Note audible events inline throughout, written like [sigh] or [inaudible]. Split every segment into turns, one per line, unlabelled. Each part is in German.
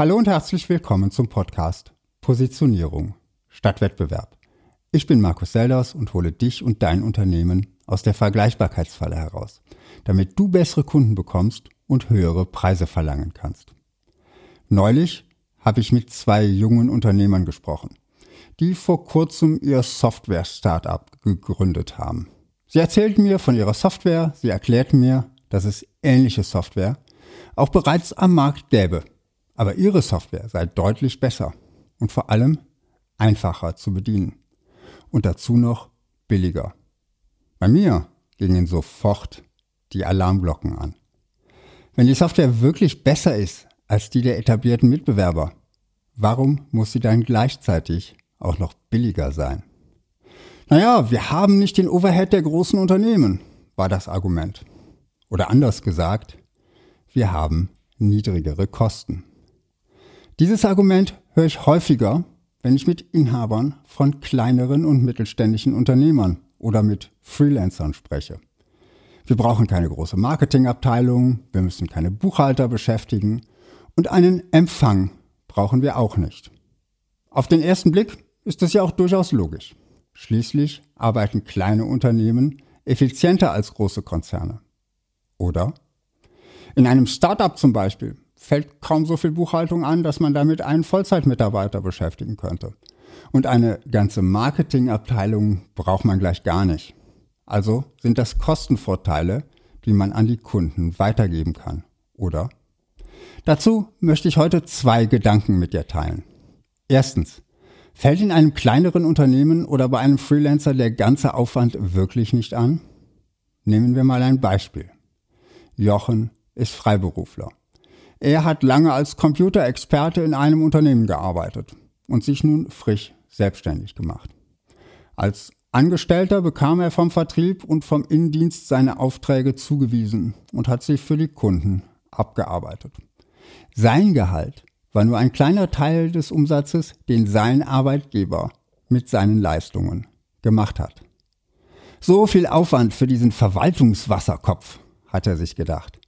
Hallo und herzlich willkommen zum Podcast Positionierung statt Wettbewerb. Ich bin Markus Selders und hole dich und dein Unternehmen aus der Vergleichbarkeitsfalle heraus, damit du bessere Kunden bekommst und höhere Preise verlangen kannst. Neulich habe ich mit zwei jungen Unternehmern gesprochen, die vor kurzem ihr Software-Startup gegründet haben. Sie erzählten mir von ihrer Software, sie erklärten mir, dass es ähnliche Software auch bereits am Markt gäbe aber Ihre Software sei deutlich besser und vor allem einfacher zu bedienen. Und dazu noch billiger. Bei mir gingen sofort die Alarmglocken an. Wenn die Software wirklich besser ist als die der etablierten Mitbewerber, warum muss sie dann gleichzeitig auch noch billiger sein? Naja, wir haben nicht den Overhead der großen Unternehmen, war das Argument. Oder anders gesagt, wir haben niedrigere Kosten. Dieses Argument höre ich häufiger, wenn ich mit Inhabern von kleineren und mittelständischen Unternehmern oder mit Freelancern spreche. Wir brauchen keine große Marketingabteilung, wir müssen keine Buchhalter beschäftigen und einen Empfang brauchen wir auch nicht. Auf den ersten Blick ist das ja auch durchaus logisch. Schließlich arbeiten kleine Unternehmen effizienter als große Konzerne. Oder? In einem Startup zum Beispiel fällt kaum so viel Buchhaltung an, dass man damit einen Vollzeitmitarbeiter beschäftigen könnte. Und eine ganze Marketingabteilung braucht man gleich gar nicht. Also sind das Kostenvorteile, die man an die Kunden weitergeben kann, oder? Dazu möchte ich heute zwei Gedanken mit dir teilen. Erstens, fällt in einem kleineren Unternehmen oder bei einem Freelancer der ganze Aufwand wirklich nicht an? Nehmen wir mal ein Beispiel. Jochen ist Freiberufler. Er hat lange als Computerexperte in einem Unternehmen gearbeitet und sich nun frisch selbstständig gemacht. Als Angestellter bekam er vom Vertrieb und vom Innendienst seine Aufträge zugewiesen und hat sich für die Kunden abgearbeitet. Sein Gehalt war nur ein kleiner Teil des Umsatzes, den sein Arbeitgeber mit seinen Leistungen gemacht hat. So viel Aufwand für diesen Verwaltungswasserkopf, hat er sich gedacht.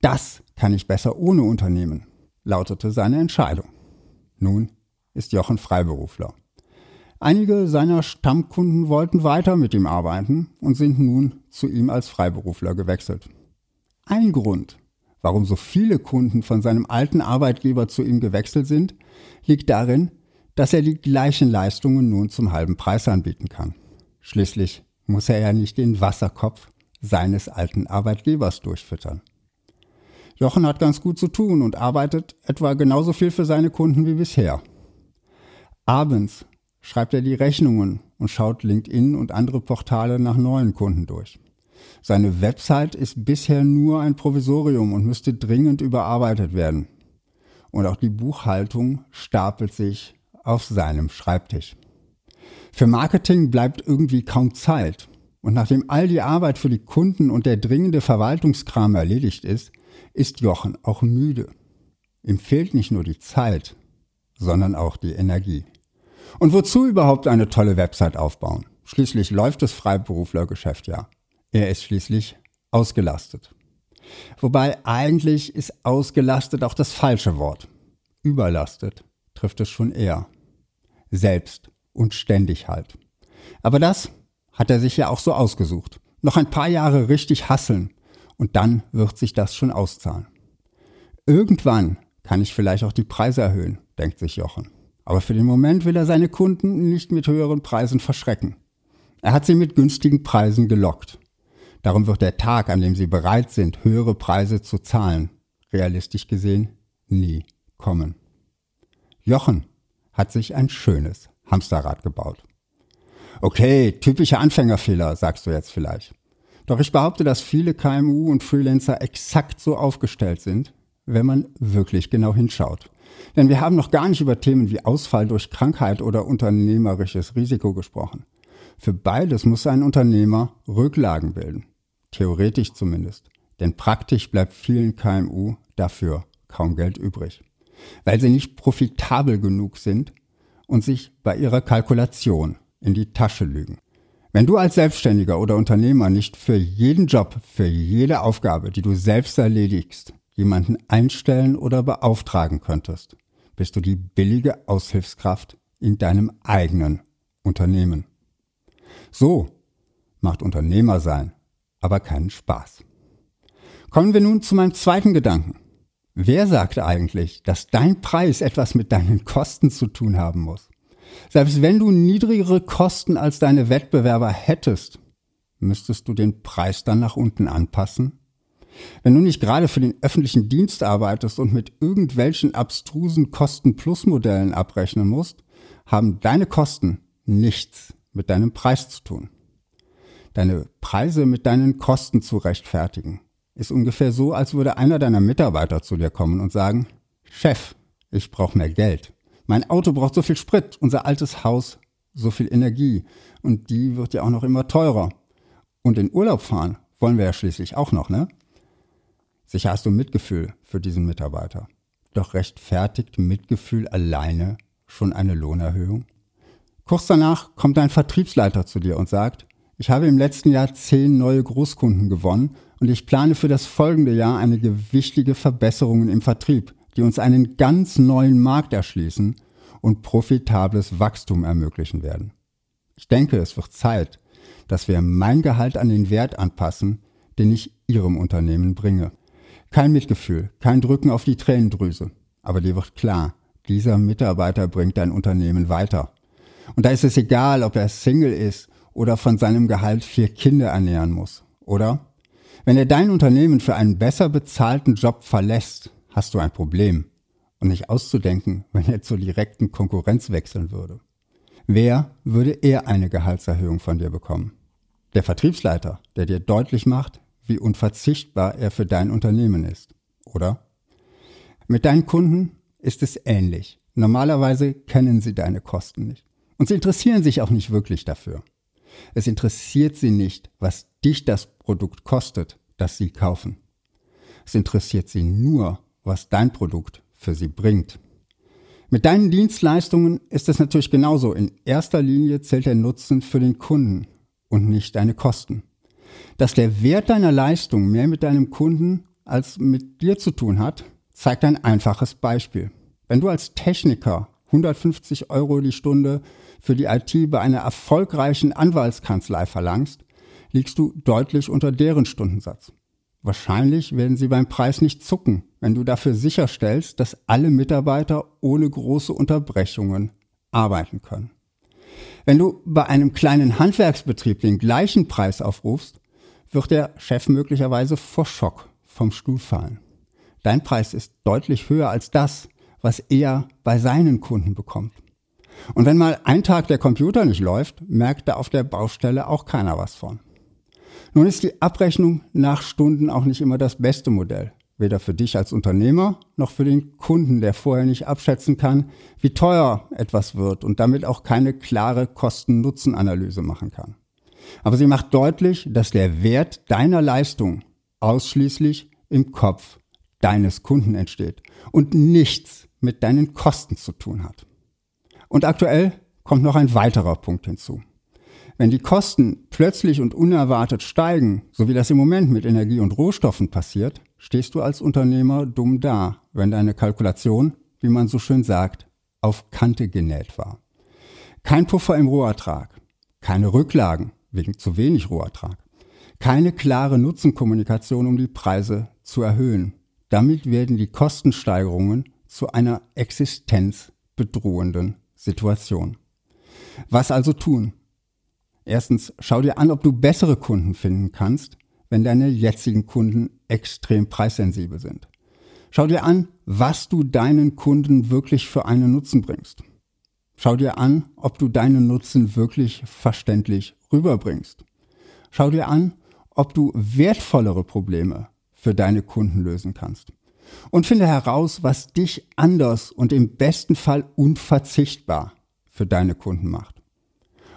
Das kann ich besser ohne Unternehmen, lautete seine Entscheidung. Nun ist Jochen Freiberufler. Einige seiner Stammkunden wollten weiter mit ihm arbeiten und sind nun zu ihm als Freiberufler gewechselt. Ein Grund, warum so viele Kunden von seinem alten Arbeitgeber zu ihm gewechselt sind, liegt darin, dass er die gleichen Leistungen nun zum halben Preis anbieten kann. Schließlich muss er ja nicht den Wasserkopf seines alten Arbeitgebers durchfüttern. Jochen hat ganz gut zu tun und arbeitet etwa genauso viel für seine Kunden wie bisher. Abends schreibt er die Rechnungen und schaut LinkedIn und andere Portale nach neuen Kunden durch. Seine Website ist bisher nur ein Provisorium und müsste dringend überarbeitet werden. Und auch die Buchhaltung stapelt sich auf seinem Schreibtisch. Für Marketing bleibt irgendwie kaum Zeit. Und nachdem all die Arbeit für die Kunden und der dringende Verwaltungskram erledigt ist, ist Jochen auch müde. Ihm fehlt nicht nur die Zeit, sondern auch die Energie. Und wozu überhaupt eine tolle Website aufbauen? Schließlich läuft das Freiberuflergeschäft ja. Er ist schließlich ausgelastet. Wobei eigentlich ist ausgelastet auch das falsche Wort. Überlastet trifft es schon eher. Selbst und ständig halt. Aber das hat er sich ja auch so ausgesucht. Noch ein paar Jahre richtig hasseln und dann wird sich das schon auszahlen. Irgendwann kann ich vielleicht auch die Preise erhöhen, denkt sich Jochen. Aber für den Moment will er seine Kunden nicht mit höheren Preisen verschrecken. Er hat sie mit günstigen Preisen gelockt. Darum wird der Tag, an dem sie bereit sind, höhere Preise zu zahlen, realistisch gesehen, nie kommen. Jochen hat sich ein schönes Hamsterrad gebaut. Okay, typischer Anfängerfehler, sagst du jetzt vielleicht. Doch ich behaupte, dass viele KMU und Freelancer exakt so aufgestellt sind, wenn man wirklich genau hinschaut. Denn wir haben noch gar nicht über Themen wie Ausfall durch Krankheit oder unternehmerisches Risiko gesprochen. Für beides muss ein Unternehmer Rücklagen bilden. Theoretisch zumindest. Denn praktisch bleibt vielen KMU dafür kaum Geld übrig. Weil sie nicht profitabel genug sind und sich bei ihrer Kalkulation in die Tasche lügen. Wenn du als Selbstständiger oder Unternehmer nicht für jeden Job, für jede Aufgabe, die du selbst erledigst, jemanden einstellen oder beauftragen könntest, bist du die billige Aushilfskraft in deinem eigenen Unternehmen. So macht Unternehmer sein aber keinen Spaß. Kommen wir nun zu meinem zweiten Gedanken. Wer sagt eigentlich, dass dein Preis etwas mit deinen Kosten zu tun haben muss? Selbst wenn du niedrigere Kosten als deine Wettbewerber hättest, müsstest du den Preis dann nach unten anpassen? Wenn du nicht gerade für den öffentlichen Dienst arbeitest und mit irgendwelchen abstrusen Kosten-Plus-Modellen abrechnen musst, haben deine Kosten nichts mit deinem Preis zu tun. Deine Preise mit deinen Kosten zu rechtfertigen, ist ungefähr so, als würde einer deiner Mitarbeiter zu dir kommen und sagen, Chef, ich brauche mehr Geld. Mein Auto braucht so viel Sprit, unser altes Haus so viel Energie und die wird ja auch noch immer teurer. Und in Urlaub fahren wollen wir ja schließlich auch noch, ne? Sicher hast du Mitgefühl für diesen Mitarbeiter. Doch rechtfertigt Mitgefühl alleine schon eine Lohnerhöhung? Kurz danach kommt ein Vertriebsleiter zu dir und sagt, ich habe im letzten Jahr zehn neue Großkunden gewonnen und ich plane für das folgende Jahr einige wichtige Verbesserungen im Vertrieb, die uns einen ganz neuen Markt erschließen und profitables Wachstum ermöglichen werden. Ich denke, es wird Zeit, dass wir mein Gehalt an den Wert anpassen, den ich Ihrem Unternehmen bringe. Kein Mitgefühl, kein Drücken auf die Tränendrüse. Aber dir wird klar, dieser Mitarbeiter bringt dein Unternehmen weiter. Und da ist es egal, ob er Single ist oder von seinem Gehalt vier Kinder ernähren muss, oder? Wenn er dein Unternehmen für einen besser bezahlten Job verlässt, hast du ein Problem. Und nicht auszudenken, [laughs] wenn er zur direkten Konkurrenz wechseln würde. Wer würde eher eine Gehaltserhöhung von dir bekommen? Der Vertriebsleiter, der dir deutlich macht, wie unverzichtbar er für dein Unternehmen ist, oder? Mit deinen Kunden ist es ähnlich. Normalerweise kennen sie deine Kosten nicht. Und sie interessieren sich auch nicht wirklich dafür. Es interessiert sie nicht, was dich das Produkt kostet, das sie kaufen. Es interessiert sie nur, was dein Produkt für sie bringt. Mit deinen Dienstleistungen ist es natürlich genauso. In erster Linie zählt der Nutzen für den Kunden und nicht deine Kosten dass der Wert deiner Leistung mehr mit deinem Kunden als mit dir zu tun hat, zeigt ein einfaches Beispiel. Wenn du als Techniker 150 Euro die Stunde für die IT bei einer erfolgreichen Anwaltskanzlei verlangst, liegst du deutlich unter deren Stundensatz. Wahrscheinlich werden sie beim Preis nicht zucken, wenn du dafür sicherstellst, dass alle Mitarbeiter ohne große Unterbrechungen arbeiten können. Wenn du bei einem kleinen Handwerksbetrieb den gleichen Preis aufrufst, wird der Chef möglicherweise vor Schock vom Stuhl fallen. Dein Preis ist deutlich höher als das, was er bei seinen Kunden bekommt. Und wenn mal ein Tag der Computer nicht läuft, merkt da auf der Baustelle auch keiner was von. Nun ist die Abrechnung nach Stunden auch nicht immer das beste Modell. Weder für dich als Unternehmer noch für den Kunden, der vorher nicht abschätzen kann, wie teuer etwas wird und damit auch keine klare Kosten-Nutzen-Analyse machen kann. Aber sie macht deutlich, dass der Wert deiner Leistung ausschließlich im Kopf deines Kunden entsteht und nichts mit deinen Kosten zu tun hat. Und aktuell kommt noch ein weiterer Punkt hinzu. Wenn die Kosten plötzlich und unerwartet steigen, so wie das im Moment mit Energie und Rohstoffen passiert, stehst du als Unternehmer dumm da, wenn deine Kalkulation, wie man so schön sagt, auf Kante genäht war. Kein Puffer im Rohertrag, keine Rücklagen, wegen zu wenig Rohertrag. Keine klare Nutzenkommunikation, um die Preise zu erhöhen. Damit werden die Kostensteigerungen zu einer existenzbedrohenden Situation. Was also tun? Erstens, schau dir an, ob du bessere Kunden finden kannst, wenn deine jetzigen Kunden extrem preissensibel sind. Schau dir an, was du deinen Kunden wirklich für einen Nutzen bringst. Schau dir an, ob du deinen Nutzen wirklich verständlich rüberbringst. Schau dir an, ob du wertvollere Probleme für deine Kunden lösen kannst. Und finde heraus, was dich anders und im besten Fall unverzichtbar für deine Kunden macht.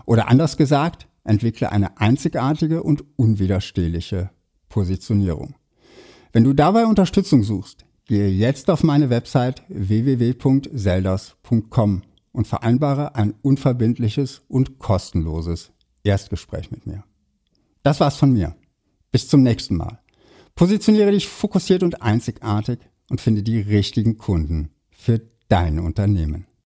Oder anders gesagt, entwickle eine einzigartige und unwiderstehliche Positionierung. Wenn du dabei Unterstützung suchst, gehe jetzt auf meine Website www.selders.com und vereinbare ein unverbindliches und kostenloses Erstgespräch mit mir. Das war's von mir. Bis zum nächsten Mal. Positioniere dich fokussiert und einzigartig und finde die richtigen Kunden für dein Unternehmen.